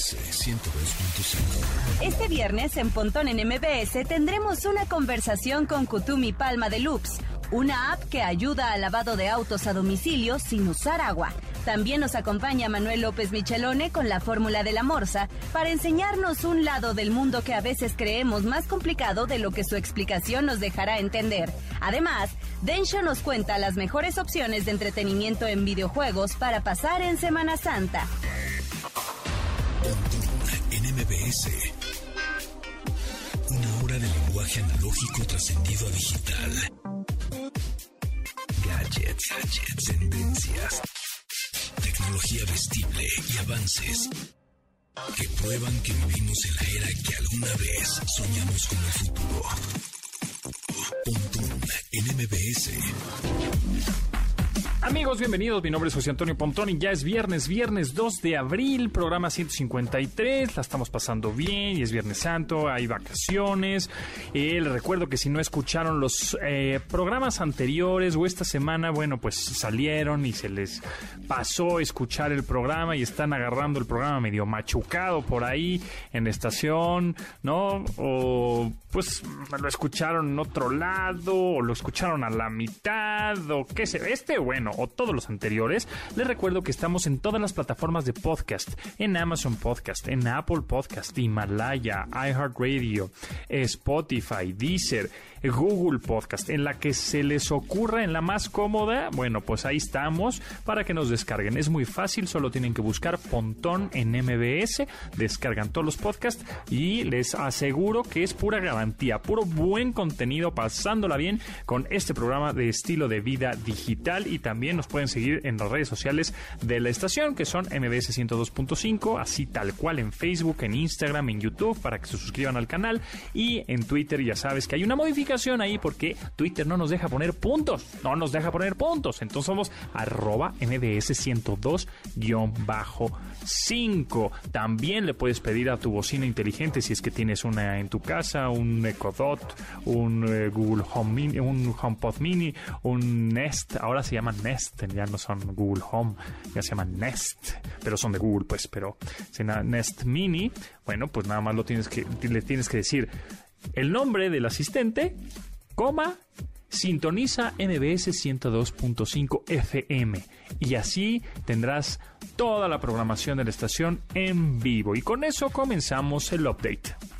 MBS 102.5. Este viernes en Pontón en MBS tendremos una conversación con Kutumi Palma de Loops, una app que ayuda al lavado de autos a domicilio sin usar agua. También nos acompaña Manuel López Michelone con la fórmula de la morsa para enseñarnos un lado del mundo que a veces creemos más complicado de lo que su explicación nos dejará entender. Además, Densho nos cuenta las mejores opciones de entretenimiento en videojuegos para pasar en Semana Santa. Una hora de lenguaje analógico trascendido a digital. Gadgets, gadgets, tendencias, tecnología vestible y avances que prueban que vivimos en la era que alguna vez soñamos con el futuro. Pontón en MBS. Amigos, bienvenidos. Mi nombre es José Antonio Pontón y ya es viernes, viernes 2 de abril, programa 153. La estamos pasando bien y es Viernes Santo, hay vacaciones. Eh, les recuerdo que si no escucharon los eh, programas anteriores o esta semana, bueno, pues salieron y se les pasó escuchar el programa y están agarrando el programa medio machucado por ahí en la estación, ¿no? O pues lo escucharon en otro lado o lo escucharon a la mitad o qué sé. Este, bueno o todos los anteriores, les recuerdo que estamos en todas las plataformas de podcast, en Amazon Podcast, en Apple Podcast, Himalaya, iHeartRadio, Spotify, Deezer, Google Podcast, en la que se les ocurra, en la más cómoda, bueno, pues ahí estamos para que nos descarguen. Es muy fácil, solo tienen que buscar Pontón en MBS, descargan todos los podcasts y les aseguro que es pura garantía, puro buen contenido, pasándola bien con este programa de estilo de vida digital y también nos pueden seguir en las redes sociales de la estación que son MBS 102.5, así tal cual en Facebook, en Instagram, en YouTube para que se suscriban al canal y en Twitter ya sabes que hay una modificación ahí porque Twitter no nos deja poner puntos, no nos deja poner puntos. Entonces somos arroba MBS 102-5. También le puedes pedir a tu bocina inteligente si es que tienes una en tu casa, un Echo Dot, un eh, Google Home Mini, un HomePod Mini, un Nest. Ahora se llaman Nest, ya no son Google Home, ya se llaman Nest, pero son de Google, pues, pero Nest Mini, bueno, pues nada más lo tienes que, le tienes que decir el nombre del asistente, coma, sintoniza MBS 102.5 FM y así tendrás toda la programación de la estación en vivo. Y con eso comenzamos el update. Update.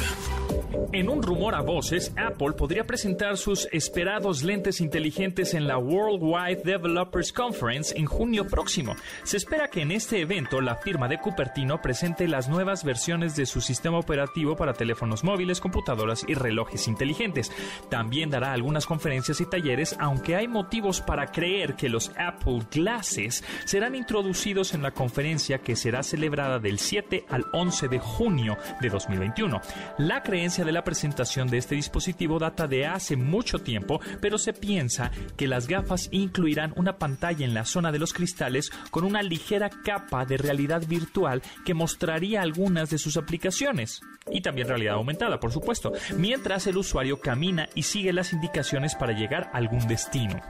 En un rumor a voces, Apple podría presentar sus esperados lentes inteligentes en la Worldwide Developers Conference en junio próximo. Se espera que en este evento la firma de Cupertino presente las nuevas versiones de su sistema operativo para teléfonos móviles, computadoras y relojes inteligentes. También dará algunas conferencias y talleres, aunque hay motivos para creer que los Apple Glasses serán introducidos en la conferencia que será celebrada del 7 al 11 de junio de 2021. La creencia de la presentación de este dispositivo data de hace mucho tiempo, pero se piensa que las gafas incluirán una pantalla en la zona de los cristales con una ligera capa de realidad virtual que mostraría algunas de sus aplicaciones. Y también realidad aumentada, por supuesto, mientras el usuario camina y sigue las indicaciones para llegar a algún destino.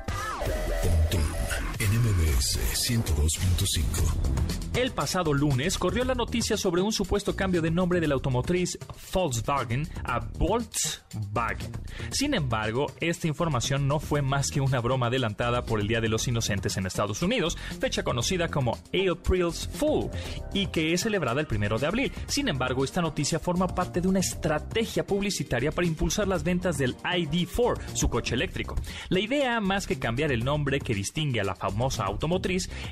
Pontón en MBS 102.5. El pasado lunes corrió la noticia sobre un supuesto cambio de nombre de la automotriz Volkswagen a Volkswagen. Sin embargo, esta información no fue más que una broma adelantada por el Día de los Inocentes en Estados Unidos, fecha conocida como April's Fool, y que es celebrada el primero de abril. Sin embargo, esta noticia forma parte de una estrategia publicitaria para impulsar las ventas del ID4, su coche eléctrico. La idea, más que cambiar el nombre que distingue a la famosa automotriz,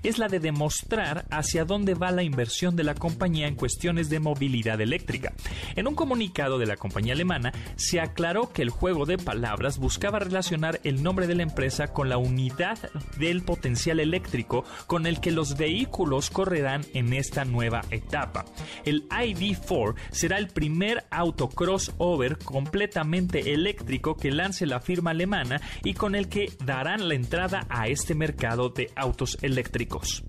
es la de demostrar hacia dónde va la inversión de la compañía en cuestiones de movilidad eléctrica. En un comunicado de la compañía alemana se aclaró que el juego de palabras buscaba relacionar el nombre de la empresa con la unidad del potencial eléctrico con el que los vehículos correrán en esta nueva etapa. El ID4 será el primer auto crossover completamente eléctrico que lance la firma alemana y con el que darán la entrada a este mercado de autos eléctricos.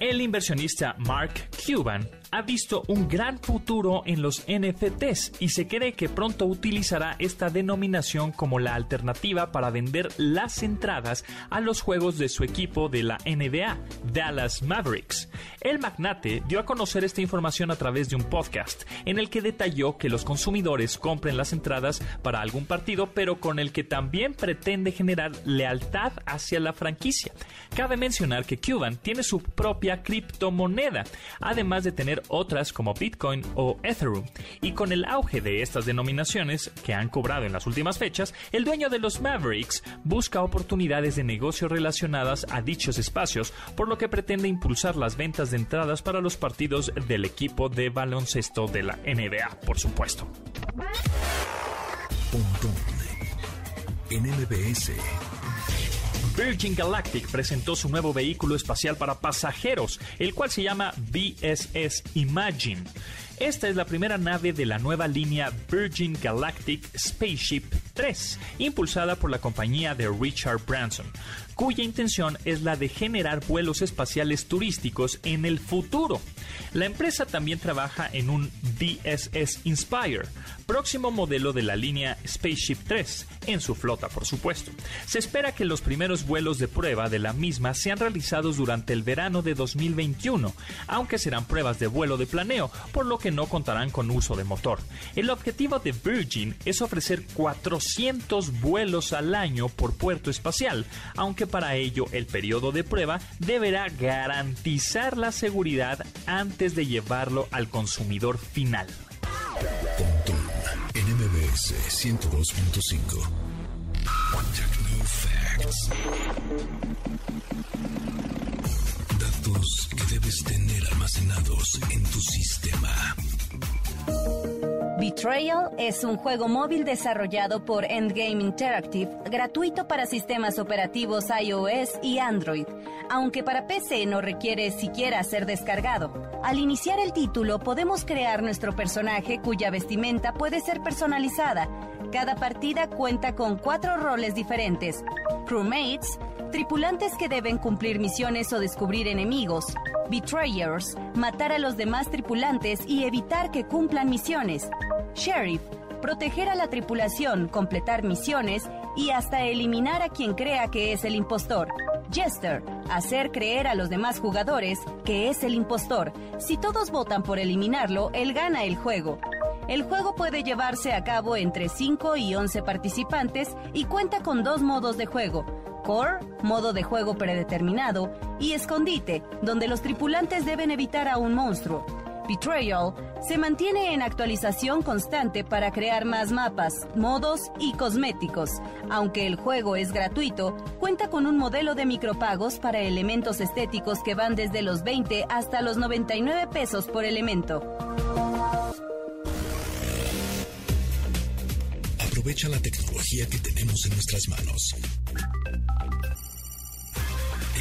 El inversionista Mark Cuban ha visto un gran futuro en los NFTs y se cree que pronto utilizará esta denominación como la alternativa para vender las entradas a los juegos de su equipo de la NBA, Dallas Mavericks. El magnate dio a conocer esta información a través de un podcast en el que detalló que los consumidores compren las entradas para algún partido, pero con el que también pretende generar lealtad hacia la franquicia. Cabe mencionar que Cuban tiene su propia criptomoneda, además de tener otras como Bitcoin o Ethereum. Y con el auge de estas denominaciones que han cobrado en las últimas fechas, el dueño de los Mavericks busca oportunidades de negocio relacionadas a dichos espacios, por lo que pretende impulsar las ventas de entradas para los partidos del equipo de baloncesto de la NBA, por supuesto. Virgin Galactic presentó su nuevo vehículo espacial para pasajeros, el cual se llama VSS Imagine. Esta es la primera nave de la nueva línea Virgin Galactic Spaceship 3, impulsada por la compañía de Richard Branson, cuya intención es la de generar vuelos espaciales turísticos en el futuro. La empresa también trabaja en un VSS Inspire, próximo modelo de la línea Spaceship 3, en su flota, por supuesto. Se espera que los primeros vuelos de prueba de la misma sean realizados durante el verano de 2021, aunque serán pruebas de vuelo de planeo, por lo que no contarán con uso de motor. El objetivo de Virgin es ofrecer 400 vuelos al año por puerto espacial, aunque para ello el periodo de prueba deberá garantizar la seguridad antes de llevarlo al consumidor final. NMBS 102.5. Facts. Datos que debes tener almacenados en tu sistema. Betrayal es un juego móvil desarrollado por Endgame Interactive, gratuito para sistemas operativos iOS y Android, aunque para PC no requiere siquiera ser descargado. Al iniciar el título podemos crear nuestro personaje cuya vestimenta puede ser personalizada. Cada partida cuenta con cuatro roles diferentes. Crewmates, tripulantes que deben cumplir misiones o descubrir enemigos. Betrayers, matar a los demás tripulantes y evitar que cumplan misiones. Sheriff, proteger a la tripulación, completar misiones y hasta eliminar a quien crea que es el impostor. Jester, hacer creer a los demás jugadores que es el impostor. Si todos votan por eliminarlo, él gana el juego. El juego puede llevarse a cabo entre 5 y 11 participantes y cuenta con dos modos de juego. Core, modo de juego predeterminado, y Escondite, donde los tripulantes deben evitar a un monstruo. Betrayal se mantiene en actualización constante para crear más mapas, modos y cosméticos. Aunque el juego es gratuito, cuenta con un modelo de micropagos para elementos estéticos que van desde los 20 hasta los 99 pesos por elemento. Aprovecha la tecnología que tenemos en nuestras manos.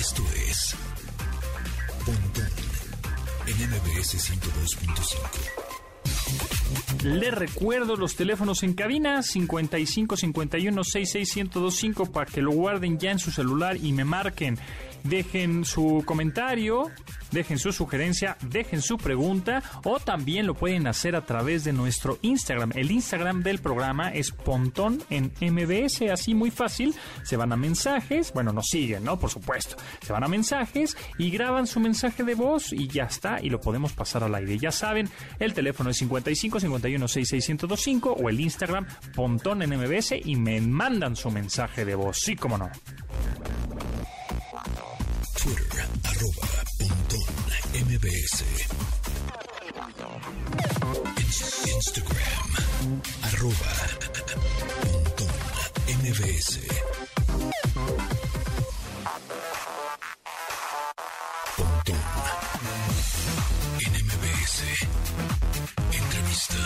Esto es Pontón en MBS 102.5. Les recuerdo los teléfonos en cabina 55 51 66 1025 para que lo guarden ya en su celular y me marquen. Dejen su comentario, dejen su sugerencia, dejen su pregunta o también lo pueden hacer a través de nuestro Instagram. El Instagram del programa es Pontón en MBS, así muy fácil. Se van a mensajes, bueno, nos siguen, ¿no? Por supuesto. Se van a mensajes y graban su mensaje de voz y ya está, y lo podemos pasar al aire. Ya saben, el teléfono es 55 51 66 1025 o el Instagram Pontón en MBS y me mandan su mensaje de voz. Sí, como no. Twitter, arroba Pontón MBS. Instagram, arroba Pontón MBS. Pontón en MBS. Entrevista.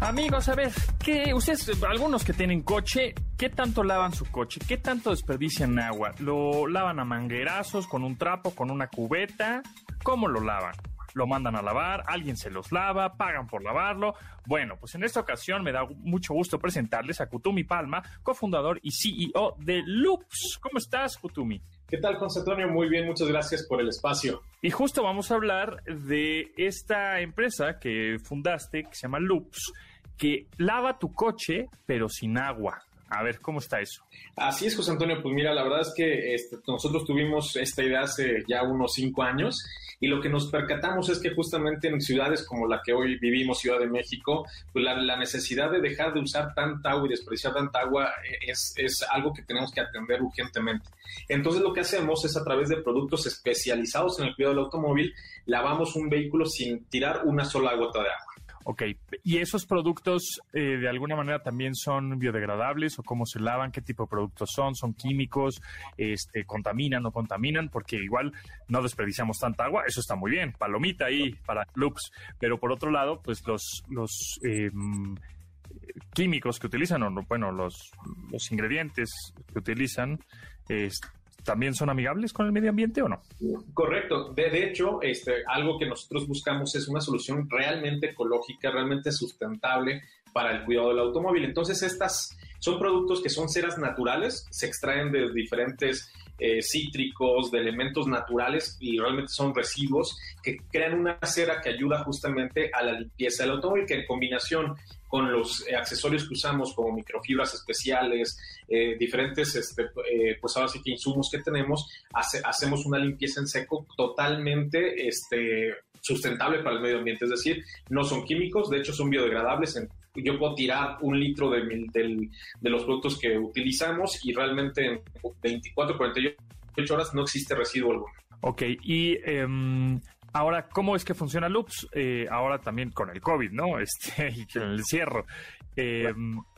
Amigos, a ver, ¿qué, ustedes, algunos que tienen coche, ¿qué tanto lavan su coche? ¿Qué tanto desperdician agua? ¿Lo lavan a manguerazos, con un trapo, con una cubeta? ¿Cómo lo lavan? lo mandan a lavar, alguien se los lava, pagan por lavarlo. Bueno, pues en esta ocasión me da mucho gusto presentarles a Kutumi Palma, cofundador y CEO de Loops. ¿Cómo estás, Kutumi? ¿Qué tal, José Antonio? Muy bien, muchas gracias por el espacio. Y justo vamos a hablar de esta empresa que fundaste, que se llama Loops, que lava tu coche, pero sin agua. A ver, ¿cómo está eso? Así es, José Antonio. Pues mira, la verdad es que este, nosotros tuvimos esta idea hace ya unos cinco años y lo que nos percatamos es que justamente en ciudades como la que hoy vivimos, Ciudad de México, pues la, necesidad de dejar de usar tanta agua y desperdiciar tanta agua es, es algo que tenemos que atender urgentemente. Entonces lo que hacemos es a través de productos especializados en el cuidado del automóvil, lavamos un vehículo sin tirar una sola gota de agua. Ok, ¿y esos productos eh, de alguna manera también son biodegradables o cómo se lavan? ¿Qué tipo de productos son? ¿Son químicos? Este, ¿Contaminan o contaminan? Porque igual no desperdiciamos tanta agua, eso está muy bien, palomita ahí para loops, pero por otro lado, pues los, los em, químicos que utilizan, o bueno, los, los ingredientes que utilizan, este, también son amigables con el medio ambiente o no? Correcto. De, hecho, este, algo que nosotros buscamos es una solución realmente ecológica, realmente sustentable para el cuidado del automóvil. Entonces, estas son productos que son ceras naturales, se extraen de diferentes eh, cítricos, de elementos naturales y realmente son residuos que crean una cera que ayuda justamente a la limpieza del automóvil, que en combinación con los eh, accesorios que usamos como microfibras especiales, eh, diferentes, este, eh, pues ahora sí que insumos que tenemos, hacemos una limpieza en seco totalmente este, sustentable para el medio ambiente, es decir, no son químicos, de hecho son biodegradables. yo puedo tirar un litro de, de los productos que utilizamos y realmente en 24, 48 horas no existe residuo alguno. Ok, y em, Ahora, ¿cómo es que funciona Loops? Eh, ahora también con el COVID, ¿no? Este, y con el cierre. Eh,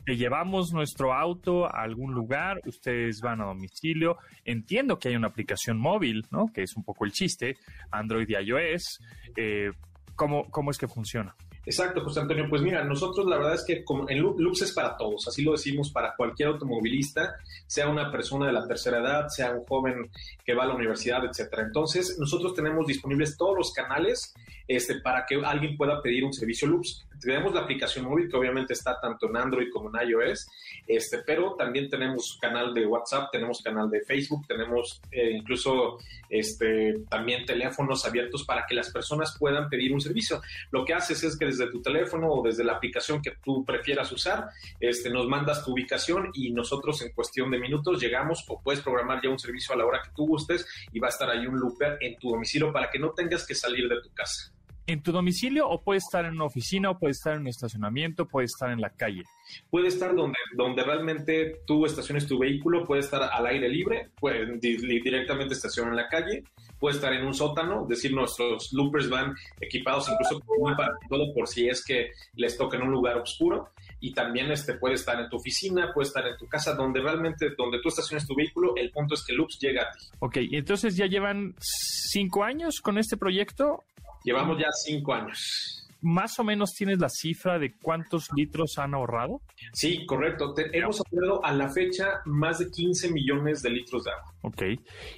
llevamos nuestro auto a algún lugar, ustedes van a domicilio. Entiendo que hay una aplicación móvil, ¿no? Que es un poco el chiste, Android y iOS. Eh, ¿cómo, ¿Cómo es que funciona? Exacto, José Antonio. Pues mira, nosotros la verdad es que como en Loops es para todos, así lo decimos para cualquier automovilista, sea una persona de la tercera edad, sea un joven que va a la universidad, etcétera. Entonces, nosotros tenemos disponibles todos los canales este, para que alguien pueda pedir un servicio Loops. Tenemos la aplicación móvil que obviamente está tanto en Android como en iOS, este, pero también tenemos canal de WhatsApp, tenemos canal de Facebook, tenemos eh, incluso este, también teléfonos abiertos para que las personas puedan pedir un servicio. Lo que haces es que desde tu teléfono o desde la aplicación que tú prefieras usar, este, nos mandas tu ubicación y nosotros en cuestión de minutos llegamos o puedes programar ya un servicio a la hora que tú gustes y va a estar ahí un looper en tu domicilio para que no tengas que salir de tu casa en tu domicilio o puede estar en una oficina o puede estar en un estacionamiento, puede estar en la calle. Puede estar donde, donde realmente tú estaciones tu vehículo, puede estar al aire libre, puede directamente estacionar en la calle, puede estar en un sótano, es decir, nuestros loopers van equipados incluso con todo por si es que les toca en un lugar oscuro y también este puede estar en tu oficina, puede estar en tu casa, donde realmente, donde tú estaciones tu vehículo, el punto es que Loops llega a ti. Ok, entonces ya llevan cinco años con este proyecto Llevamos ya cinco años. ¿Más o menos tienes la cifra de cuántos litros han ahorrado? Sí, correcto. hemos ahorrado a la fecha más de 15 millones de litros de agua. Ok.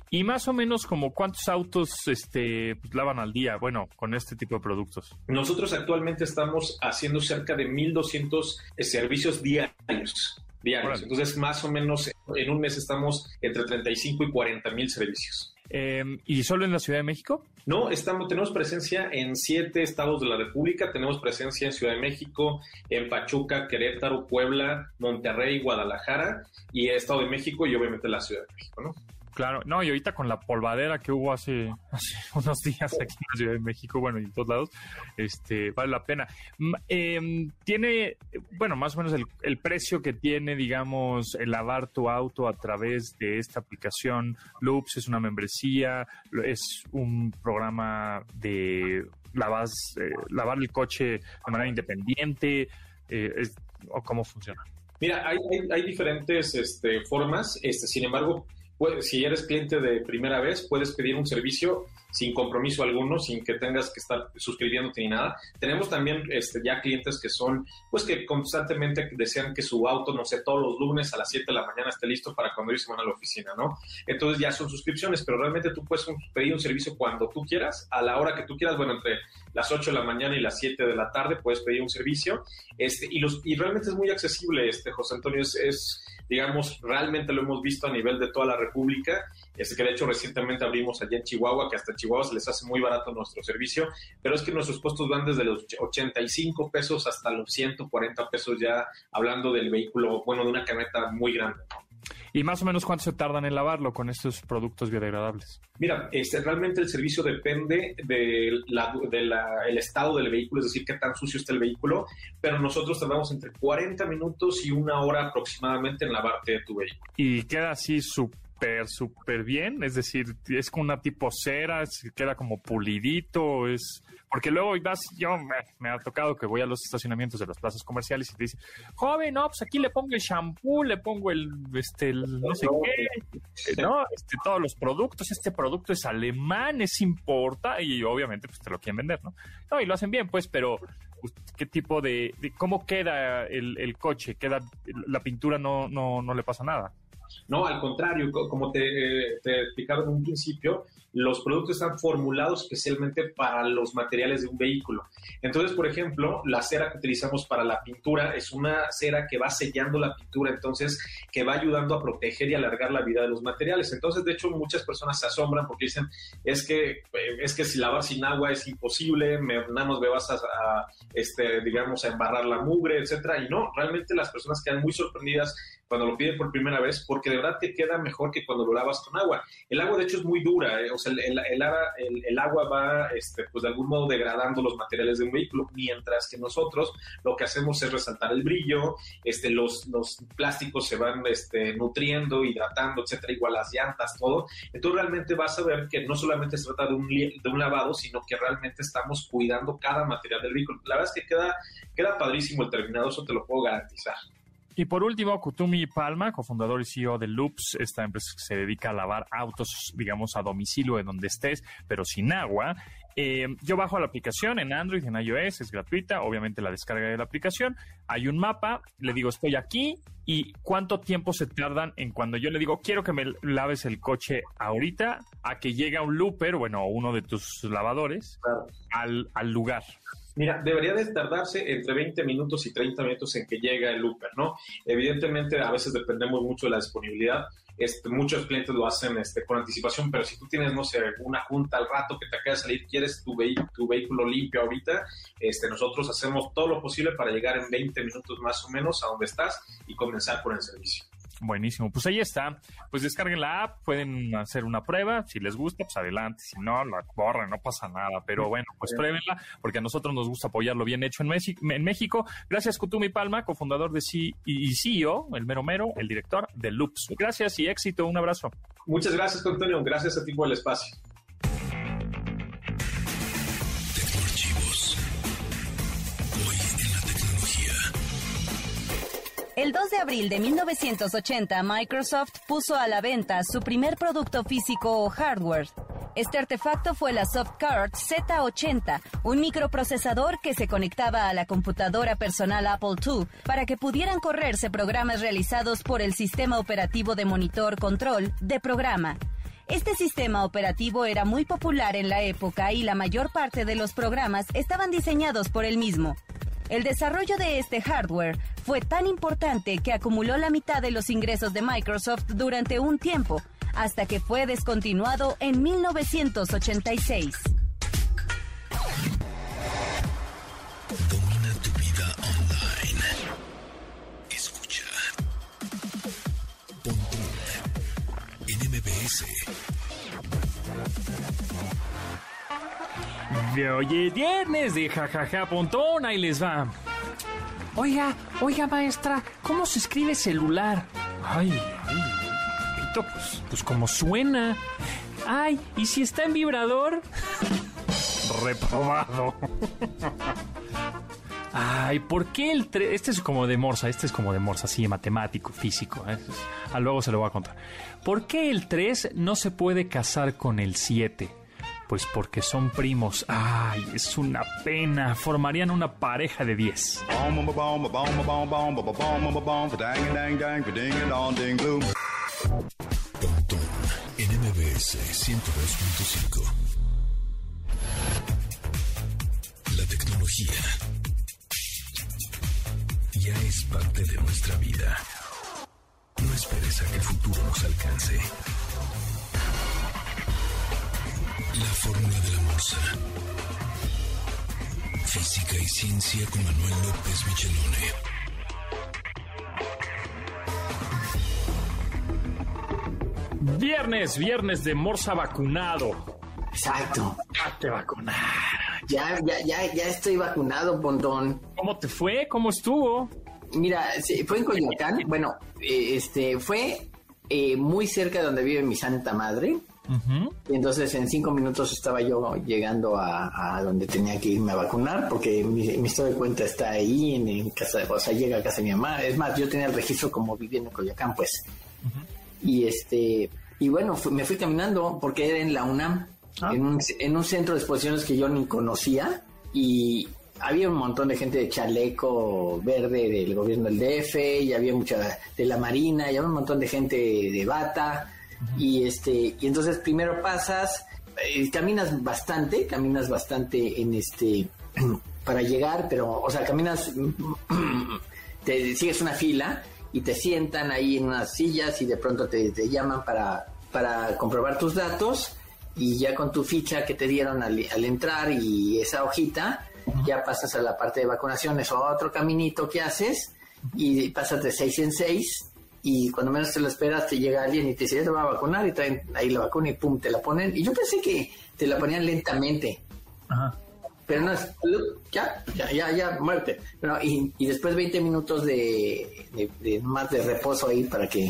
Y más o menos como cuántos autos este, pues, lavan al día, bueno, con este tipo de productos. Nosotros actualmente estamos haciendo cerca de 1.200 eh, servicios diarios. Diarios. Entonces, más o menos en un mes estamos entre 35 y 40 mil servicios. Em, ¿Y solo en la Ciudad de México? No, estamos, tenemos presencia en siete estados de la República, tenemos presencia en Ciudad de México, en Pachuca, Querétaro, Puebla, Monterrey, Guadalajara y Estado de México y obviamente la Ciudad de México, ¿no? Claro, no, y ahorita con la polvadera que hubo hace, unos días aquí en la Ciudad de México, bueno, y en todos lados, este, vale la pena. Em, tiene, bueno, más o menos el, precio que tiene, digamos, el lavar tu auto a través de esta aplicación Loops, es una membresía, es un programa de lavas, eh, lavar el coche de manera independiente, eh, o cómo funciona. Mira, hay, hay, hay diferentes este, formas, este, sin embargo, si eres cliente de primera vez, puedes pedir un servicio sin compromiso alguno, sin que tengas que estar suscribiéndote ni nada. Tenemos también este, ya clientes que son, pues que constantemente desean que su auto, no sé, todos los lunes a las 7 de la mañana esté listo para cuando ellos se van a la oficina, ¿no? Entonces ya son suscripciones, pero realmente tú puedes pedir un servicio cuando tú quieras, a la hora que tú quieras, bueno, entre las 8 de la mañana y las 7 de la tarde puedes pedir un servicio, este, y, los, y realmente es muy accesible, este, José Antonio, es, es digamos, realmente lo hemos visto a nivel de toda la República es que de hecho recientemente abrimos allá en Chihuahua, que hasta Chihuahua se les hace muy barato nuestro servicio, pero es que nuestros costos van desde los 85 pesos hasta los 140 pesos ya hablando del vehículo, bueno, de una camioneta muy grande. ¿Y más o menos cuánto se tardan en lavarlo con estos productos biodegradables? Mira, este, realmente el servicio depende del de estado del vehículo, es decir, qué tan sucio está el vehículo, pero nosotros tardamos entre 40 minutos y una hora aproximadamente en lavarte tu vehículo. Y queda así súper súper, súper bien. Es decir, es con una tipo cera, queda como pulidito, es... Porque luego vas, yo me, ha tocado que voy a los estacionamientos de las plazas comerciales y te dicen, joven, no, pues aquí le pongo el shampoo, le pongo el, este, no sé qué, no, este, todos los productos, este producto es alemán, es importa, y obviamente pues te lo quieren vender, ¿no? No, y lo hacen bien, pues, pero pues, ¿qué tipo de, cómo queda el, el, coche? Queda, la pintura no, no, no le pasa nada. No, al contrario, como te, te explicaba en un principio, los productos están formulados especialmente para los materiales de un vehículo. Entonces, por ejemplo, la cera que utilizamos para la pintura es una cera que va sellando la pintura, entonces que va ayudando a proteger y alargar la vida de los materiales. Entonces, de hecho, muchas personas se asombran porque dicen, es que, eh, es que si lavar sin agua es imposible, me, nada más vas a, este, digamos, a embarrar la mugre, etcétera. Y no, realmente las personas quedan muy sorprendidas cuando lo piden por primera vez, porque de verdad te queda mejor que cuando lo lavas con agua. El agua, de hecho, es muy dura, eh, o sea, el, el, agua va, este, pues de algún modo degradando los materiales de un vehículo, mientras que nosotros lo que hacemos es resaltar el brillo, este, los, los plásticos se van este, nutriendo, hidratando, etcétera, igual las llantas, todo. Entonces, realmente vas a ver que no solamente se trata de un, de un lavado, sino que realmente estamos cuidando cada material del vehículo. La verdad es que queda, queda padrísimo el terminado, eso te lo puedo garantizar. Y por último, Kutumi Palma, cofundador y CEO de Loops, esta empresa que se dedica a lavar autos, digamos, a domicilio de donde estés, pero sin agua. Eh, yo bajo la aplicación en Android, en iOS, es gratuita, obviamente la descarga de la aplicación. Hay un mapa, le digo estoy aquí y cuánto tiempo se tardan en cuando yo le digo quiero que me laves el coche ahorita a que llegue un looper, bueno, uno de tus lavadores al, al lugar. Mira, debería de tardarse entre 20 minutos y 30 minutos en que llega el Uber, ¿no? Evidentemente, a veces dependemos mucho de la disponibilidad. Este, muchos clientes lo hacen este, con anticipación, pero si tú tienes, no sé, una junta al rato que te acaba de salir, quieres tu, tu vehículo limpio ahorita, este, nosotros hacemos todo lo posible para llegar en 20 minutos más o menos a donde estás y comenzar por el servicio. Buenísimo, pues ahí está. Pues descarguen la app, pueden hacer una prueba. Si les gusta, pues adelante. Si no, la borren, no pasa nada. Pero bueno, pues pruébenla, porque a nosotros nos gusta apoyarlo bien hecho en, en México. Gracias, Kutumi Palma, cofundador de C y CEO, el mero mero, el director de Loops. Gracias y éxito. Un abrazo. Muchas gracias, Antonio. Gracias a ti por el espacio. El 2 de abril de 1980, Microsoft puso a la venta su primer producto físico o hardware. Este artefacto fue la Softcard Z80, un microprocesador que se conectaba a la computadora personal Apple II para que pudieran correrse programas realizados por el sistema operativo de monitor control de programa. Este sistema operativo era muy popular en la época y la mayor parte de los programas estaban diseñados por el mismo. El desarrollo de este hardware fue tan importante que acumuló la mitad de los ingresos de Microsoft durante un tiempo, hasta que fue descontinuado en 1986. Domina tu vida online. Escucha. en MBS. Oye, viernes de jajaja pontón, ahí les va. Oiga, oiga maestra, ¿cómo se escribe celular? Ay, ay, pito, pues, pues como suena. Ay, ¿y si está en vibrador? Reprobado. Ay, ¿por qué el 3? Este es como de Morsa, este es como de Morsa, así, matemático, físico. ¿eh? Ah, luego se lo voy a contar. ¿Por qué el 3 no se puede casar con el 7? Pues porque son primos. Ay, es una pena. Formarían una pareja de 10. Pontón en MBS 102.5. La tecnología ya es parte de nuestra vida. No esperes a que el futuro nos alcance. La fórmula de la morsa. Física y ciencia con Manuel López Michelone. Viernes, viernes de Morsa vacunado. Exacto. Ya te vacunaron. Ya, ya, ya, ya estoy vacunado, Pontón. ¿Cómo te fue? ¿Cómo estuvo? Mira, fue en Coyoacán. Bueno, eh, este fue eh, muy cerca de donde vive mi santa madre. Y Entonces en cinco minutos estaba yo llegando a, a donde tenía que irme a vacunar porque mi, mi estado de cuenta está ahí en, en casa, o sea, llega a casa de mi mamá. Es más, yo tenía el registro como viviendo en Coyoacán, pues. Y este, y bueno, me fui caminando porque era en la UNAM, en, un, en un centro de exposiciones que yo ni conocía y había un montón de gente de chaleco verde del gobierno del DF y había mucha de la Marina y había un montón de gente de bata y este y entonces primero pasas eh, caminas bastante caminas bastante en este para llegar pero o sea caminas te sigues una fila y te sientan ahí en unas sillas y de pronto te, te llaman para, para comprobar tus datos y ya con tu ficha que te dieron al, al entrar y esa hojita, ya pasas a la parte de vacunaciones o a otro caminito que haces y pasas de seis en seis y cuando menos te lo esperas te llega alguien y te dice, ya te va a vacunar y traen ahí la vacuna y pum, te la ponen. Y yo pensé que te la ponían lentamente, Ajá. pero no es, ya, ya, ya, ya, muerte. Pero, y, y después 20 minutos de, de, de más de reposo ahí para que,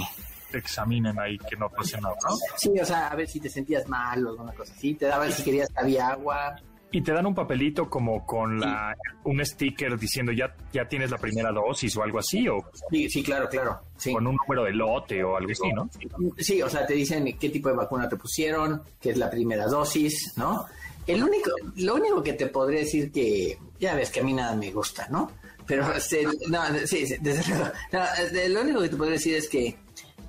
Te examinen ahí que no pase nada, ¿no? sí, o sea, a ver si te sentías mal o alguna cosa así, te daban si querías había agua. Y te dan un papelito como con la un sticker diciendo ya, ya tienes la primera dosis o algo así, o Sí, sí, claro, claro. Sí. con un número de lote o algo así, ¿no? Sí, o sea, te dicen qué tipo de vacuna te pusieron, qué es la primera dosis, ¿no? El único, lo único que te podría decir que, ya ves que a mí nada me gusta, ¿no? Pero, este, no, sí, sí, desde luego. No, este, lo único que te podría decir es que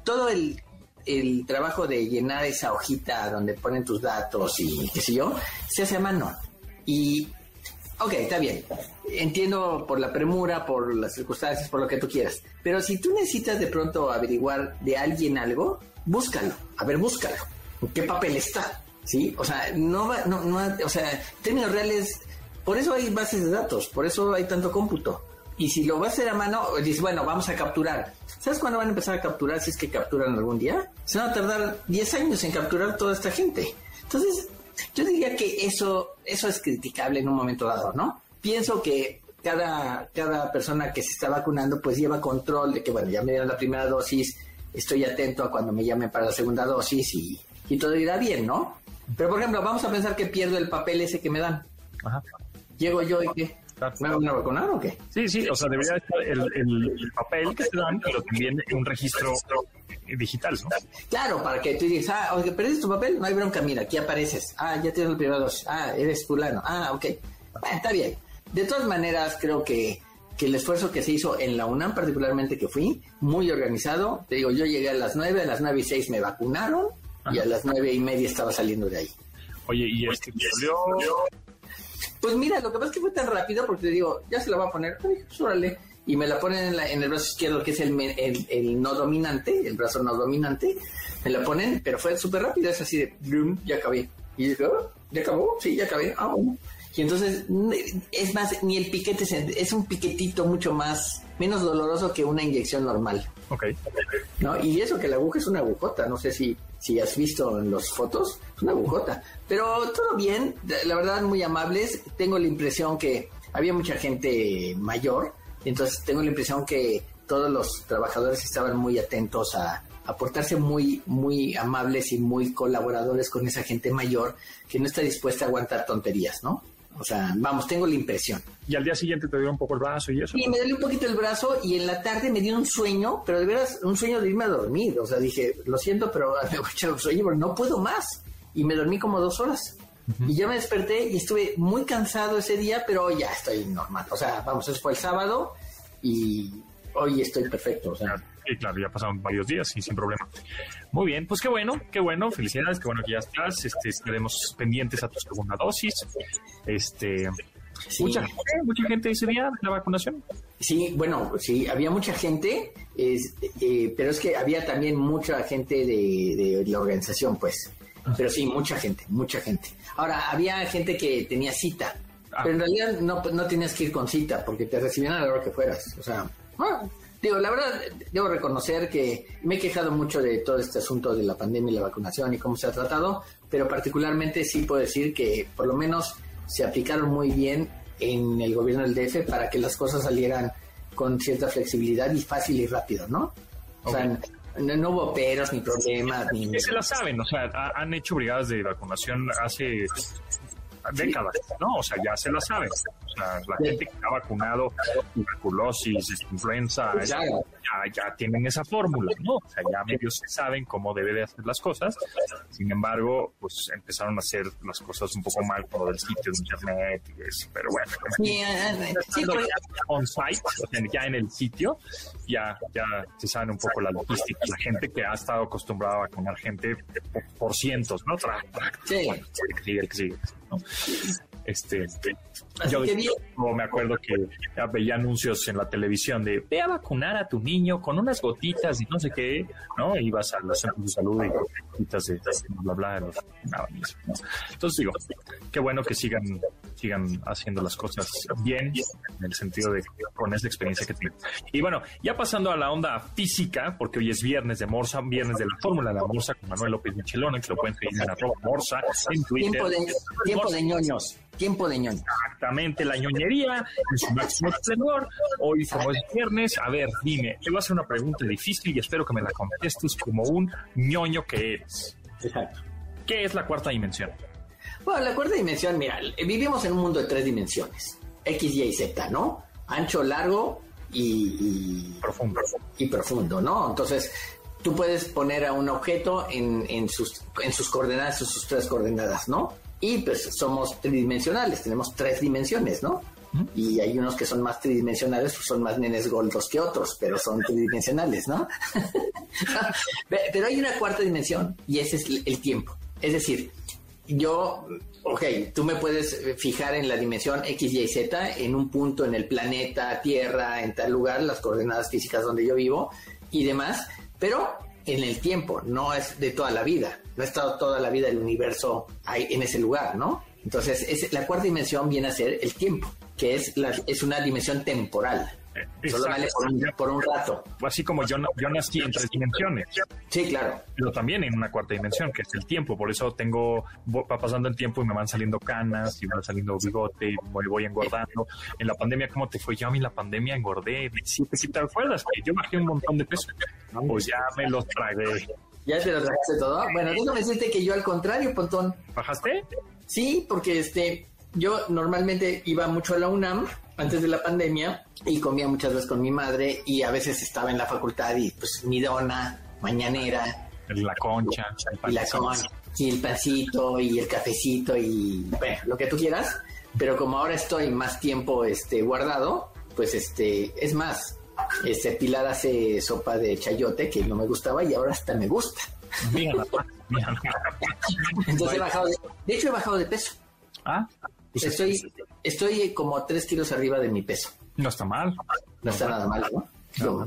todo el, el trabajo de llenar esa hojita donde ponen tus datos y qué sé yo, se hace a mano. Y, ok, está bien. Entiendo por la premura, por las circunstancias, por lo que tú quieras. Pero si tú necesitas de pronto averiguar de alguien algo, búscalo. A ver, búscalo. ¿En qué papel está? ¿Sí? O sea, no va, no, no, o sea, términos reales, por eso hay bases de datos, por eso hay tanto cómputo. Y si lo vas a hacer a mano, dices, bueno, vamos a capturar. ¿Sabes cuándo van a empezar a capturar si es que capturan algún día? Se van a tardar 10 años en capturar toda esta gente. Entonces, yo diría que eso, eso es criticable en un momento dado, ¿no? Pienso que cada, cada persona que se está vacunando pues lleva control de que, bueno, ya me dieron la primera dosis, estoy atento a cuando me llamen para la segunda dosis y, y todo irá bien, ¿no? Pero, por ejemplo, vamos a pensar que pierdo el papel ese que me dan. Ajá. Llego yo y ¿qué? ¿Me van a vacunar o qué? Sí, sí, o sea, debería estar el, el- el papel que te dan, pero también un registro digital, ¿no? Claro, para que tú digas, ah, oye, perdiste tu papel, no hay bronca, mira, aquí apareces. Ah, ya tienes el primera dosis. Ah, eres fulano. Ah, ok. Bueno, está bien. De todas maneras, creo que, que el esfuerzo que se hizo en la UNAM, particularmente que fui, muy organizado. Te digo, yo llegué a las nueve, a las nueve y seis me vacunaron y a las nueve y media estaba saliendo de ahí. Oye, y este? Pues mira, lo que pasa es que fue tan rápido porque te digo, ya se la va a poner, pues órale. Y me la ponen en, la- en el brazo izquierdo, que es el, me- el, el no dominante, el brazo no dominante. Me la ponen, pero fue súper rápido, es así de, blum, ya acabé. Y yo, "Oh, ¿ya acabó? Sí, ya acabé. Ah, bueno. Y entonces, es más, ni el piquete, es un piquetito mucho más, menos doloroso que una inyección normal. Ok. ¿no? Y eso que la aguja es una agujota, no sé si, si has visto en las fotos, es una agujota. Pero todo bien, la verdad muy amables. Tengo la impresión que había mucha gente mayor, entonces tengo la impresión que todos los trabajadores estaban muy atentos a, a portarse muy, muy amables y muy colaboradores con esa gente mayor que no está dispuesta a aguantar tonterías, ¿no? O sea, vamos, tengo la impresión. Y al día siguiente te dio un poco el brazo y eso. Y me dolió un poquito el brazo y en la tarde me dio un sueño, pero de veras un sueño de irme a dormir. O sea, dije, lo siento, pero me voy a echar un sueño, pero no puedo más. Y me dormí como dos horas. Y yo me desperté y estuve muy cansado ese día, pero ya estoy normal. O sea, vamos, eso fue el sábado y hoy estoy perfecto. O sea, Sí, claro, ya pasaron varios días y sin problema. Muy bien, pues qué bueno, qué bueno, felicidades, qué bueno que ya estás. Este, estaremos pendientes a tu segunda dosis. Este, sí. mucha gente, mucha gente ese día de la vacunación. Sí, bueno, sí, había mucha gente, es, eh, pero es que había también mucha gente de, de la organización, pues. Pero sí, mucha gente, mucha gente. Ahora, había gente que tenía cita, pero en realidad no, no tenías que ir con cita porque te recibían a la hora que fueras. O sea, ah, digo, la verdad, debo reconocer que me he quejado mucho de todo este asunto de la pandemia y la vacunación y cómo se ha tratado, pero particularmente sí puedo decir que por lo menos se aplicaron muy bien en el gobierno del DF para que las cosas salieran con cierta flexibilidad y fácil y rápido, ¿no? O sea, no, no hubo peros ni problemas ni se la saben, o sea, ha- han hecho brigadas de vacunación hace décadas, ¿no? O sea, ya se la saben. O sea, la gente que ha vacunado tuberculosis, influenza, ya, ya, tienen esa fórmula, ¿no? O sea, ya medio se saben cómo debe de hacer las cosas. Sin embargo, pues empezaron a hacer las cosas un poco mal lo del sitio de internet y eso. Pero bueno, Sí, ah, sí, pues, on site, o sea, ya en el sitio, ya, ya se sabe un poco la logística. La gente que ha estado acostumbrada a vacunar gente por, por cientos, ¿no? Tra, tra, sí. el que sigue, el que sigue, Então, Este, Así yo que me acuerdo que ya veía anuncios en la televisión de ve a vacunar a tu niño con unas gotitas y no sé qué, ¿no? Ibas a los centros de salud y gotitas de bla bla, los, nada. Entonces digo, qué bueno que sigan, sigan haciendo las cosas bien, en el sentido de con esa experiencia que tienen. Y bueno, ya pasando a la onda física, porque hoy es viernes de Morsa, viernes de la Fórmula de la Morsa con Manuel López Michelona, que lo pueden seguir en arroba Morsa en Twitter. Tiempo de, tiempo de ñoños. Tiempo de ñoños. Exactamente, la ñoñería en su máximo esplendor. Hoy, como es viernes, a ver, dime, te voy a hacer una pregunta difícil y espero que me la contestes como un ñoño que eres. Exacto. ¿Qué es la cuarta dimensión? Bueno, la cuarta dimensión, mira, vivimos en un mundo de tres dimensiones. X, Y y Z, ¿no? Ancho, largo y, Profundo. y, profundo, ¿no? Entonces, tú puedes poner a un objeto en, en sus, en sus coordenadas, sus, sus tres coordenadas, ¿no? Y pues somos tridimensionales, tenemos tres dimensiones, ¿no? Y hay unos que son más tridimensionales, pues son más nenes gordos que otros, pero son tridimensionales, ¿no? Pe- pero hay una cuarta dimensión y ese es el tiempo. Es decir, yo, ok, tú me puedes fijar en la dimensión X, Y, Z, en un punto en el planeta, Tierra, en tal lugar, las coordenadas físicas donde yo vivo y demás, pero en el tiempo, no es de toda la vida, no ha estado toda la vida el universo ahí en ese lugar, ¿no? Entonces, es, la cuarta dimensión viene a ser el tiempo, que es, la, es una dimensión temporal. Eh, Solo vale por un, por un rato. Así como yo, yo nací en tres dimensiones, Sí, claro. pero también en una cuarta dimensión, que es el tiempo. Por eso tengo, va pasando el tiempo y me van saliendo canas y van saliendo bigote y me voy engordando. En la pandemia, ¿cómo te fue? Yo a mí la pandemia engordé. Sí, ¿sí te acuerdas? Que yo bajé un montón de peso. Pues ya me los tragué. ¿Ya te lo tragaste todo? Bueno, déjame decirte que yo al contrario, Pontón. ¿Bajaste? Sí, porque este, yo normalmente iba mucho a la UNAM antes de la pandemia y comía muchas veces con mi madre y a veces estaba en la facultad y pues mi dona mañanera. La concha, el y la el pancito y el cafecito y bueno, lo que tú quieras, pero como ahora estoy más tiempo este guardado, pues este, es más, este Pilar hace sopa de chayote que no me gustaba y ahora hasta me gusta. Entonces he bajado de, de hecho he bajado de peso. Ah, Estoy, estoy como tres kilos arriba de mi peso. no está mal. No está nada mal, ¿no? No.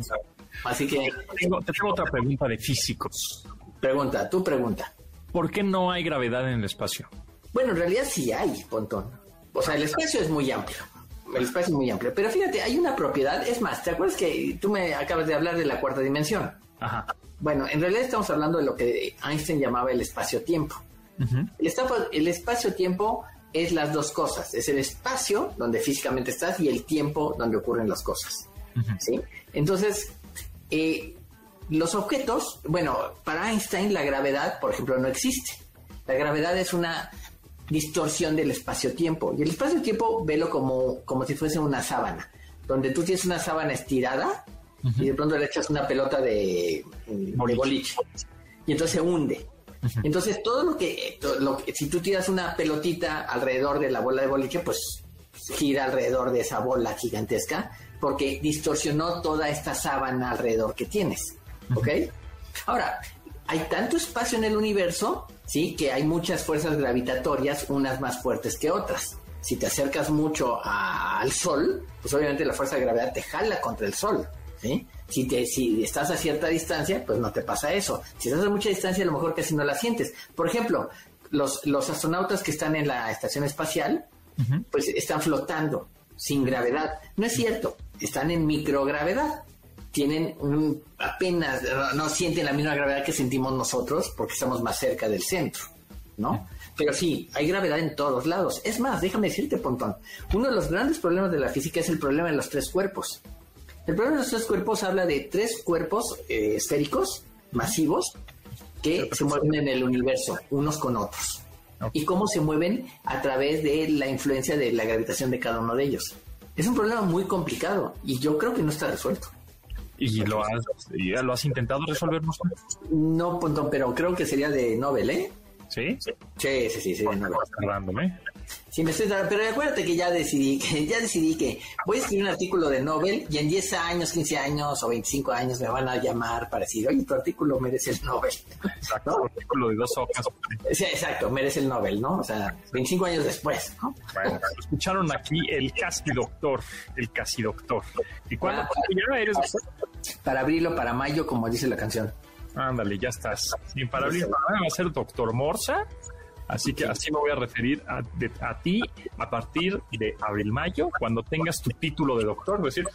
Así que, Tengo, te tengo otra pregunta de físicos. pregunta, tú pregunta. ¿Por qué no hay gravedad en el espacio? Bueno, en realidad sí hay, Pontón. O sea, el espacio es muy amplio. El espacio es muy amplio. Pero fíjate, hay una propiedad. Es más, ¿te acuerdas que tú me acabas de hablar de la cuarta dimensión? Ajá. Bueno, en realidad estamos hablando de lo que Einstein llamaba el espacio-tiempo. El espacio-tiempo es las dos cosas. Es el espacio donde físicamente estás y el tiempo donde ocurren las cosas. ¿sí? Entonces, eh, los objetos, bueno, para Einstein la gravedad, por ejemplo, no existe. La gravedad es una distorsión del espacio-tiempo. Y el espacio-tiempo velo como, como si fuese una sábana, donde tú tienes una sábana estirada y de pronto le echas una pelota de, de boliche. Y entonces se hunde. Entonces todo lo que, lo si tú tiras una pelotita alrededor de la bola de boliche, pues gira alrededor de esa bola gigantesca porque distorsionó toda esta sábana alrededor que tienes. ¿Ok? Ahora, hay tanto espacio en el universo, ¿sí? Que hay muchas fuerzas gravitatorias, unas más fuertes que otras. Si te acercas mucho al Sol, pues obviamente la fuerza de gravedad te jala contra el Sol, ¿sí? Si, te, si estás a cierta distancia, pues no te pasa eso. Si estás a mucha distancia, a lo mejor casi no la sientes. Por ejemplo, los, los astronautas que están en la estación espacial, pues están flotando sin gravedad. No es cierto, están en microgravedad. Tienen un, apenas, no sienten la misma gravedad que sentimos nosotros porque estamos más cerca del centro, ¿no? Pero sí, hay gravedad en todos lados. Es más, déjame decirte, Pontón, uno de los grandes problemas de la física es el problema de los tres cuerpos. El problema de los tres cuerpos habla de tres cuerpos eh, esféricos, masivos, que se mueven en el universo, unos con otros. Y cómo se mueven a través de la influencia de la gravitación de cada uno de ellos. Es un problema muy complicado y yo creo que no está resuelto. ¿Y lo has, lo has intentado resolver? No, pero creo que sería de Nobel, ¿eh? ¿Sí? Sí, sí, sí, sí, de Nobel. Sí, me estoy pero acuérdate que ya decidí que ya decidí que voy a escribir un artículo de Nobel y en 10 años, 15 años o 25 años me van a llamar para decir, oye, tu artículo merece el Nobel. Exacto, un artículo de dos hojas. Sí, exacto, merece el Nobel, ¿no? O sea, 25 años después, ¿no? Bueno, escucharon aquí el casi doctor, el casi doctor. ¿Y cuándo ya eres Para abril o para mayo, como dice la canción. Ándale, ya estás. Y para abril va a ser doctor Morsa Así que así me voy a referir a, ti a partir de abril-mayo, cuando tengas tu título de doctor. Es decir,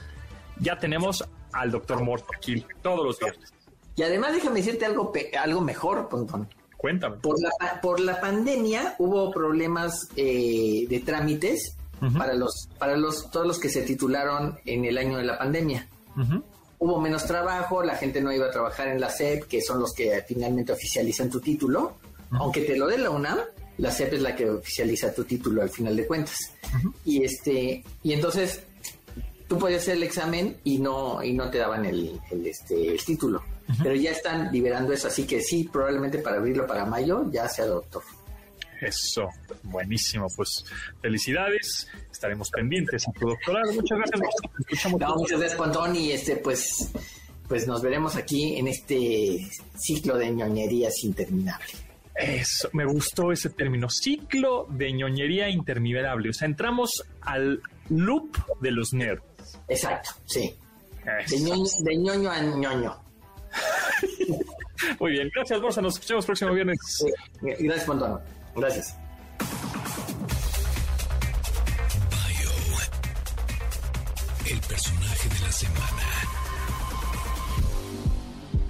ya tenemos al doctor Mort aquí todos los viernes. Y además déjame decirte algo, algo mejor, Pontón. Cuéntame. Por la, por la pandemia hubo problemas eh, de trámites para los para los todos los que se titularon en el año de la pandemia. Hubo menos trabajo, la gente no iba a trabajar en la SEP, que son los que finalmente oficializan tu título aunque te lo dé la UNAM, la CEP es la que oficializa tu título al final de cuentas. Y este, y entonces tú podías hacer el examen y no, y no te daban el, este, el título. Pero ya están liberando eso, así que sí, probablemente para abrirlo para mayo ya sea doctor. Eso, buenísimo. Pues felicidades, estaremos pendientes a tu doctorado. Muchas gracias. muchas gracias, Pontón, y este, pues, pues nos veremos aquí en este ciclo de ñoñerías interminable. Eso, me gustó ese término, ciclo de ñoñería interminable. O sea, entramos al loop de los nerds. Exacto, sí. De ñoño, a ñoño. Muy bien, gracias Borsa, nos escuchamos próximo viernes. gracias, Pontón. Gracias.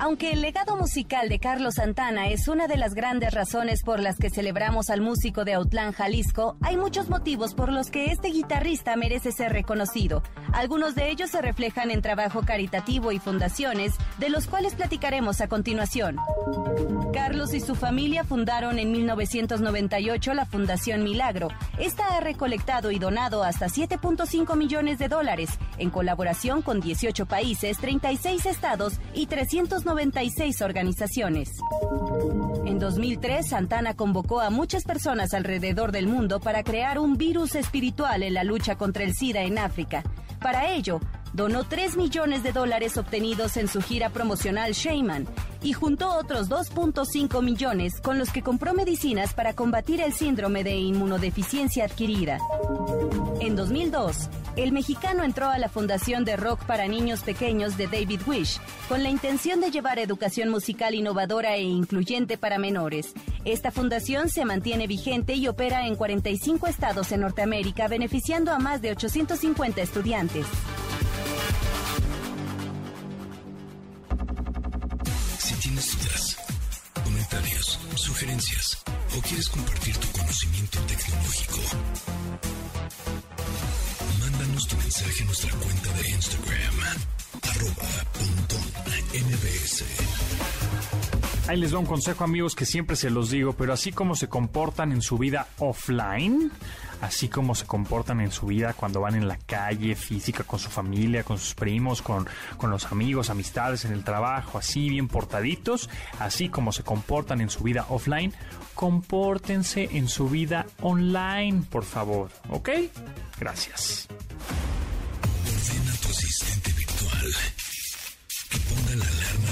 Aunque el legado musical de Carlos Santana es una de las grandes razones por las que celebramos al músico de Autlán, Jalisco, hay muchos motivos por los que este guitarrista merece ser reconocido. Algunos de ellos se reflejan en trabajo caritativo y fundaciones, de los cuales platicaremos a continuación. Carlos y su familia fundaron en 1998 la Fundación Milagro. Esta ha recolectado y donado hasta 7.5 millones de dólares, en colaboración con 18 países, 36 estados y 390 96 organizaciones. En 2003, Santana convocó a muchas personas alrededor del mundo para crear un virus espiritual en la lucha contra el SIDA en África. Para ello, donó 3 millones de dólares obtenidos en su gira promocional Shaman y juntó otros 2.5 millones con los que compró medicinas para combatir el síndrome de inmunodeficiencia adquirida. En 2002, el mexicano entró a la Fundación de Rock para Niños Pequeños de David Wish con la intención de llevar educación musical innovadora e incluyente para menores. Esta fundación se mantiene vigente y opera en 45 estados en Norteamérica, beneficiando a más de 850 estudiantes. O quieres compartir tu conocimiento tecnológico, Mándanos tu mensaje en nuestra cuenta de Instagram, Ahí les doy un consejo amigos que siempre se los digo, pero así como se comportan en su vida offline, así como se comportan en su vida cuando van en la calle física con su familia, con sus primos, con, con los amigos, amistades en el trabajo, así bien portaditos, así como se comportan en su vida offline, compórtense en su vida online, por favor, ¿ok? Gracias. Ordena tu asistente virtual que ponga la alarma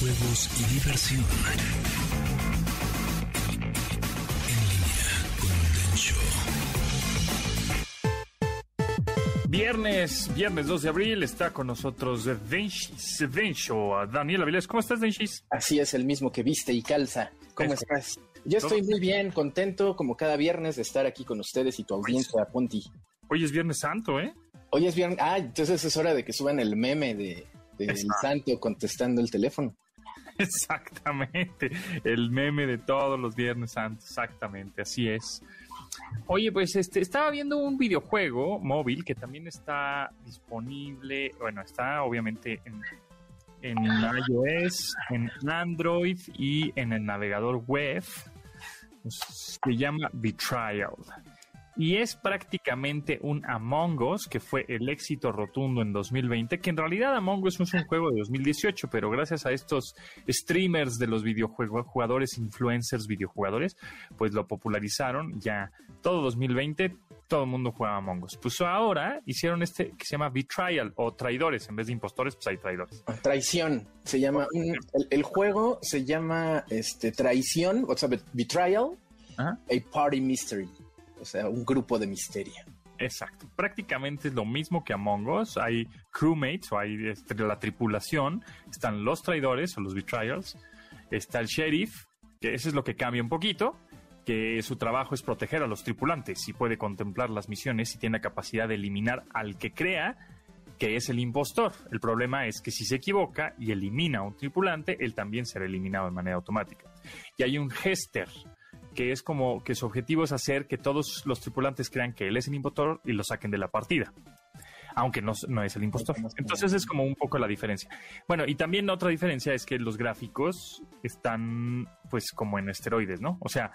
Videojuegos y diversión. En línea con Densho. Viernes, viernes 2 de abril, está con nosotros Denshis, Densho, Daniel Avilés. ¿Cómo estás, Denshis? Así es, el mismo que viste y calza. ¿Cómo estás? Yo estoy muy bien, contento, como cada viernes, de estar aquí con ustedes y tu audiencia, Ponti. Hoy es Viernes Santo, ¿eh? Hoy es viernes. Ah, entonces es hora de que suban el meme de, de el santo contestando el teléfono. Exactamente, el meme de todos los Viernes Santos, exactamente, así es. Oye, pues este, estaba viendo un videojuego móvil que también está disponible, bueno, está obviamente en, en iOS, en Android y en el navegador web. Se llama Betrayal. Y es prácticamente un Among Us, que fue el éxito rotundo en 2020, que en realidad Among Us es un juego de 2018, pero gracias a estos streamers de los videojuegos, jugadores, influencers, videojugadores, pues lo popularizaron ya todo 2020, todo el mundo jugaba Among Us. Pues ahora hicieron este que se llama Betrayal o traidores, en vez de impostores, pues hay traidores. Traición, se llama. un- el, el juego se llama este, Traición, o sea, Betrayal, Ajá. a Party Mystery. O sea, un grupo de misterio. Exacto. Prácticamente es lo mismo que Among Us. Hay crewmates o hay este, la tripulación. Están los traidores o los betrayals. Está el sheriff, que eso es lo que cambia un poquito. Que su trabajo es proteger a los tripulantes y puede contemplar las misiones y tiene la capacidad de eliminar al que crea que es el impostor. El problema es que si se equivoca y elimina a un tripulante, él también será eliminado de manera automática. Y hay un gester, que es como que su objetivo es hacer que todos los tripulantes crean que él es el impostor y lo saquen de la partida. Aunque no, no es el impostor. Entonces es como un poco la diferencia. Bueno, y también otra diferencia es que los gráficos están pues como en esteroides, ¿no? O sea,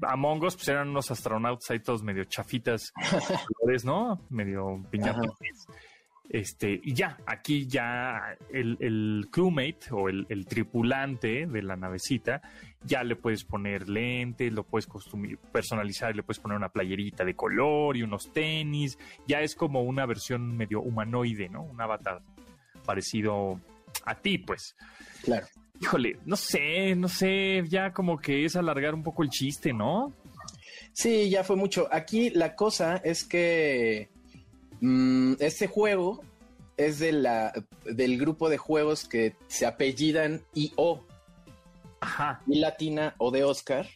Among Us pues eran unos astronautas ahí todos medio chafitas, colores, ¿no? Medio piñatas. Este, y ya, aquí ya el, el crewmate o el, el tripulante de la navecita, ya le puedes poner lentes, lo puedes personalizar, le puedes poner una playerita de color y unos tenis. Ya es como una versión medio humanoide, ¿no? Un avatar parecido a ti, pues. Claro. Híjole, no sé, no sé, ya como que es alargar un poco el chiste, ¿no? Sí, ya fue mucho. Aquí la cosa es que mm, este juego es de la, del grupo de juegos que se apellidan IO, Ajá. y latina o de Oscar,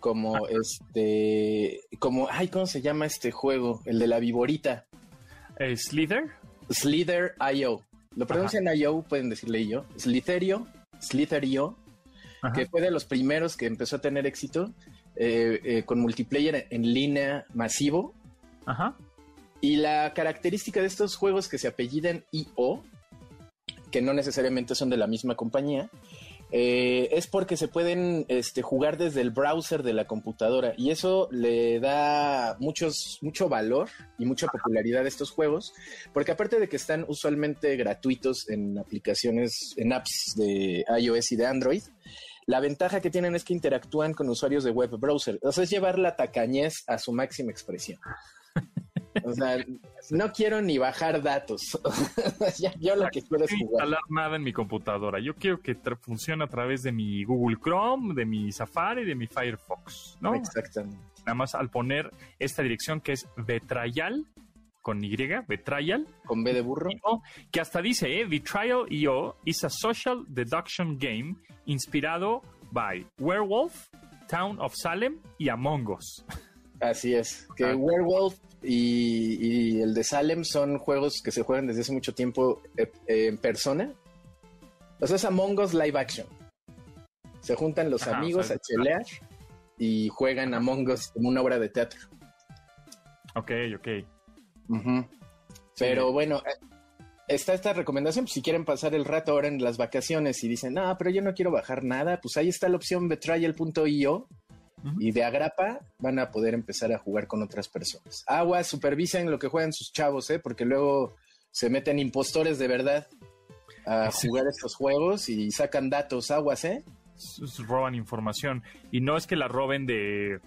como este, como, ay, ¿cómo se llama este juego? El de la viborita, Eh, Slither. Slither IO. Lo pronuncian IO, pueden decirle yo. Slitherio, Slitherio, Ajá. que fue de los primeros que empezó a tener éxito eh, eh, con multiplayer en línea masivo. Ajá. Y la característica de estos juegos que se apellidan IO, que no necesariamente son de la misma compañía, eh, es porque se pueden este, jugar desde el browser de la computadora y eso le da muchos, mucho valor y mucha popularidad a estos juegos, porque aparte de que están usualmente gratuitos en aplicaciones, en apps de iOS y de Android, la ventaja que tienen es que interactúan con usuarios de web browser. O sea, es llevar la tacañez a su máxima expresión. O sea, no quiero ni bajar datos. Yo lo que quiero es jugar. instalar nada en mi computadora. Yo quiero que funcione a través de mi Google Chrome, de mi Safari, de mi Firefox, ¿no? Exactamente. Nada más al poner esta dirección que es betrayal con Y, Betrayal. Con B de burro. Que hasta dice, eh, Betrayal IO is a social deduction game inspirado by Werewolf, Town of Salem y Among Us. Así es, que ah. Werewolf y, el de Salem son juegos que se juegan desde hace mucho tiempo eh, en persona. O sea, es Among Us Live Action. Se juntan los amigos a chelear y juegan Among Us como una obra de teatro. Ok, ok. Pero bueno, eh, está esta recomendación. Pues, si quieren pasar el rato ahora en las vacaciones y dicen, no, pero yo no quiero bajar nada, pues ahí está la opción betrayal.io y de agrapa van a poder empezar a jugar con otras personas. Agua, supervisen lo que juegan sus chavos, ¿eh? porque luego se meten impostores de verdad a jugar estos juegos y sacan datos, aguas, ¿eh? Roban información. Y no es que la roben de,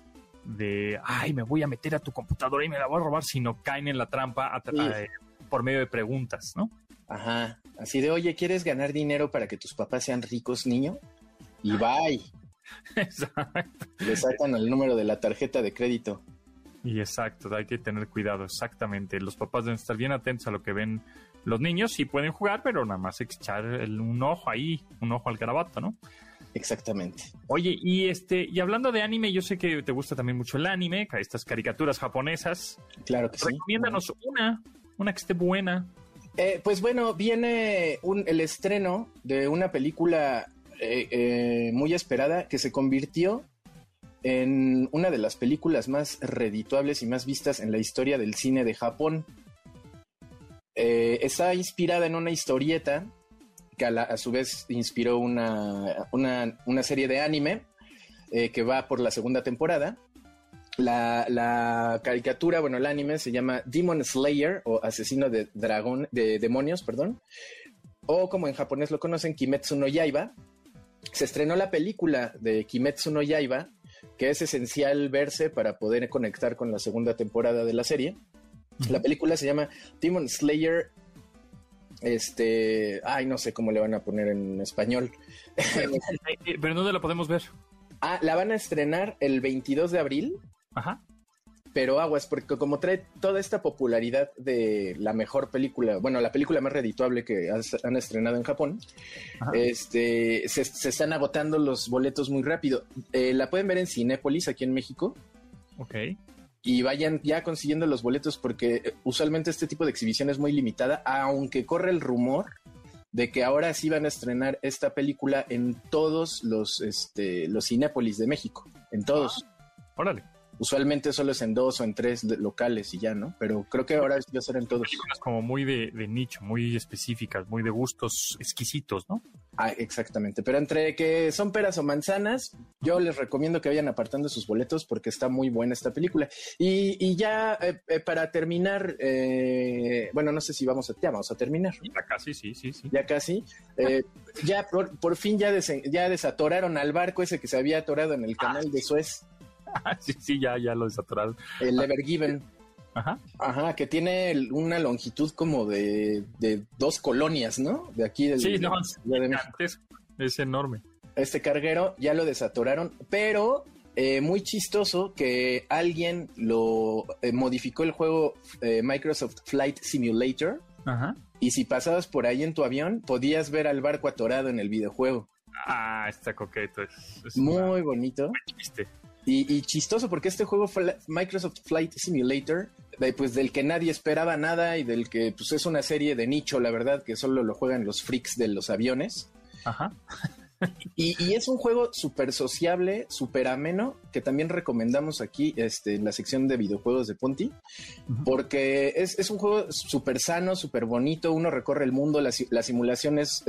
de, ay, me voy a meter a tu computadora y me la voy a robar, sino caen en la trampa eh, por medio de preguntas, ¿no? Ajá. Así de, oye, ¿quieres ganar dinero para que tus papás sean ricos, niño? Y bye. Exacto. Le sacan el número de la tarjeta de crédito. Y exacto, hay que tener cuidado, exactamente. Los papás deben estar bien atentos a lo que ven los niños. Sí pueden jugar, pero nada más echar un ojo ahí, un ojo al garabato, ¿no? Exactamente. Oye, y este, y hablando de anime, yo sé que te gusta también mucho el anime, estas caricaturas japonesas. Claro que sí. Recomiéndanos una, una que esté buena. Eh, pues bueno, viene el estreno de una película eh, eh, muy esperada que se convirtió en una de las películas más redituables y más vistas en la historia del cine de Japón. Eh, está inspirada en una historieta que a, su vez inspiró una, serie de anime que va por la segunda temporada. La, la, caricatura, bueno, el anime se llama Demon Slayer o Asesino de Dragón, de Demonios, perdón. O como en japonés lo conocen, Kimetsu no Yaiba, se estrenó la película de Kimetsu no Yaiba, que es esencial verse para poder conectar con la segunda temporada de la serie. La película se llama Demon Slayer. Este, ay, no sé cómo le van a poner en español. Pero ¿dónde la podemos ver? Ah, la van a estrenar el 22 de abril. Ajá pero aguas, porque como trae toda esta popularidad de la mejor película, bueno, la película más redituable que han estrenado en Japón, este, se, están agotando los boletos muy rápido. Eh, la pueden ver en Cinépolis, aquí en México. Ok. Y vayan ya consiguiendo los boletos porque eh, usualmente este tipo de exhibición es muy limitada, aunque corre el rumor de que ahora sí van a estrenar esta película en todos los, este, los Cinépolis de México, en todos. Ah, órale usualmente solo es en dos o en tres locales y ya, ¿no? Pero creo que ahora va a ser en todos. como muy de, nicho, muy específicas, muy de gustos exquisitos, ¿no? Ah, exactamente. Pero entre que son peras o manzanas, yo les recomiendo que vayan apartando sus boletos porque está muy buena esta película. Y, ya eh, eh, para terminar, eh, bueno, no sé si vamos a, ya vamos a terminar. Ya casi, sí, sí, sí. Ya casi. ya por, fin ya, ya desatoraron al barco ese que se había atorado en el canal de Suez. sí, sí, ya, ya lo desaturaron. El Ever Given. Ajá. Ajá, que tiene una longitud como de, dos colonias, ¿no? De aquí del. Sí, no, es, es enorme. Este carguero ya lo desaturaron, pero eh, muy chistoso que alguien lo eh, modificó el juego eh, Microsoft Flight Simulator. Ajá. Y si pasabas por ahí en tu avión, podías ver al barco atorado en el videojuego. Ah, está coqueto. Es, muy bonito. Y, chistoso porque este juego Microsoft Flight Simulator, pues del que nadie esperaba nada y del que pues es una serie de nicho, la verdad, que solo lo juegan los freaks de los aviones. Ajá. Y, es un juego súper sociable, súper ameno, que también recomendamos aquí este, en la sección de videojuegos de Ponti, porque es, un juego súper sano, súper bonito, uno recorre el mundo, la, simulación es,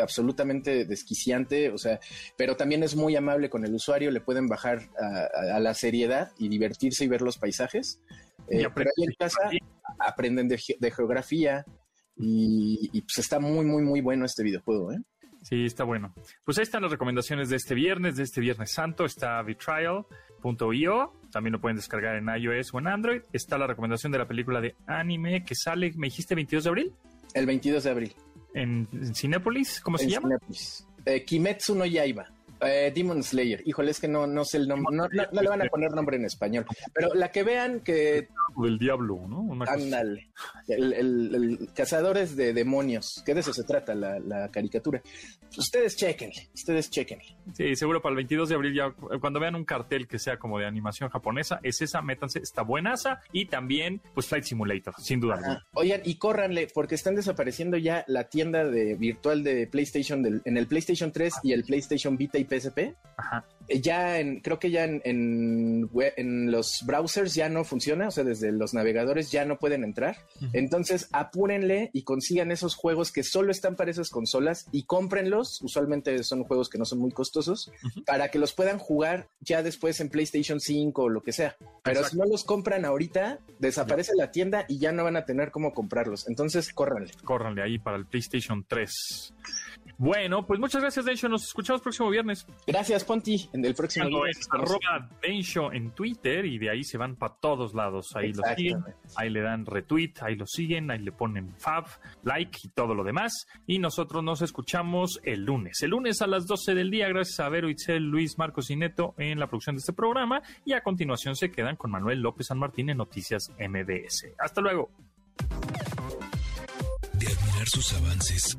absolutamente desquiciante, o sea, pero también es muy amable con el usuario, le pueden bajar a, la seriedad y divertirse y ver los paisajes. Eh, pero ahí en casa aprenden de, geografía y, y, pues está muy, muy, muy bueno este videojuego, ¿eh? Sí, está bueno. Pues ahí están las recomendaciones de este viernes, de este Viernes Santo. Está Vitrial.io. También lo pueden descargar en iOS o en Android. Está la recomendación de la película de anime que sale, ¿me dijiste 22 de abril? El 22 de abril. ¿En, Cinépolis? ¿Cómo se llama? Cinépolis. Eh, Kimetsu no Yaiba. Eh, Demon Slayer. Híjole, es que no, no sé el nombre. No, le van a poner nombre en español. Pero la que vean que. Del diablo, ¿no? Ándale. El, Cazadores de Demonios. Que de eso se trata la, caricatura. Ustedes chequenle. Ustedes chequenle. Sí, seguro para el 22 de abril ya. Cuando vean un cartel que sea como de animación japonesa, es esa, métanse. Está buenaza. Y también, pues Flight Simulator, sin duda. Oigan, y córranle, porque están desapareciendo ya la tienda de virtual de PlayStation en el PlayStation 3 y el PlayStation Vita y PSP. Ajá. Eh, ya en, creo que ya en, en, los browsers ya no funciona, o sea, desde los navegadores ya no pueden entrar. Entonces, apúrenle y consigan esos juegos que solo están para esas consolas y cómprenlos. Usualmente son juegos que no son muy costosos para que los puedan jugar ya después en PlayStation 5 o lo que sea. Pero si no los compran ahorita, desaparece la tienda y ya no van a tener cómo comprarlos. Entonces, córranle. Córranle ahí para el PlayStation 3. Bueno, pues muchas gracias, Densho. Nos escuchamos el próximo viernes. Gracias, Ponti. En el próximo viernes. arroba Densho en Twitter y de ahí se van para todos lados. Ahí lo siguen, ahí le dan retweet, ahí lo siguen, ahí le ponen fab, like y todo lo demás. Y nosotros nos escuchamos el lunes. El lunes a las 12 del día, gracias a Vero Itzel, Luis, Marcos y Neto en la producción de este programa. Y a continuación se quedan con Manuel López San Martín en Noticias MBS. Hasta luego. De admirar sus avances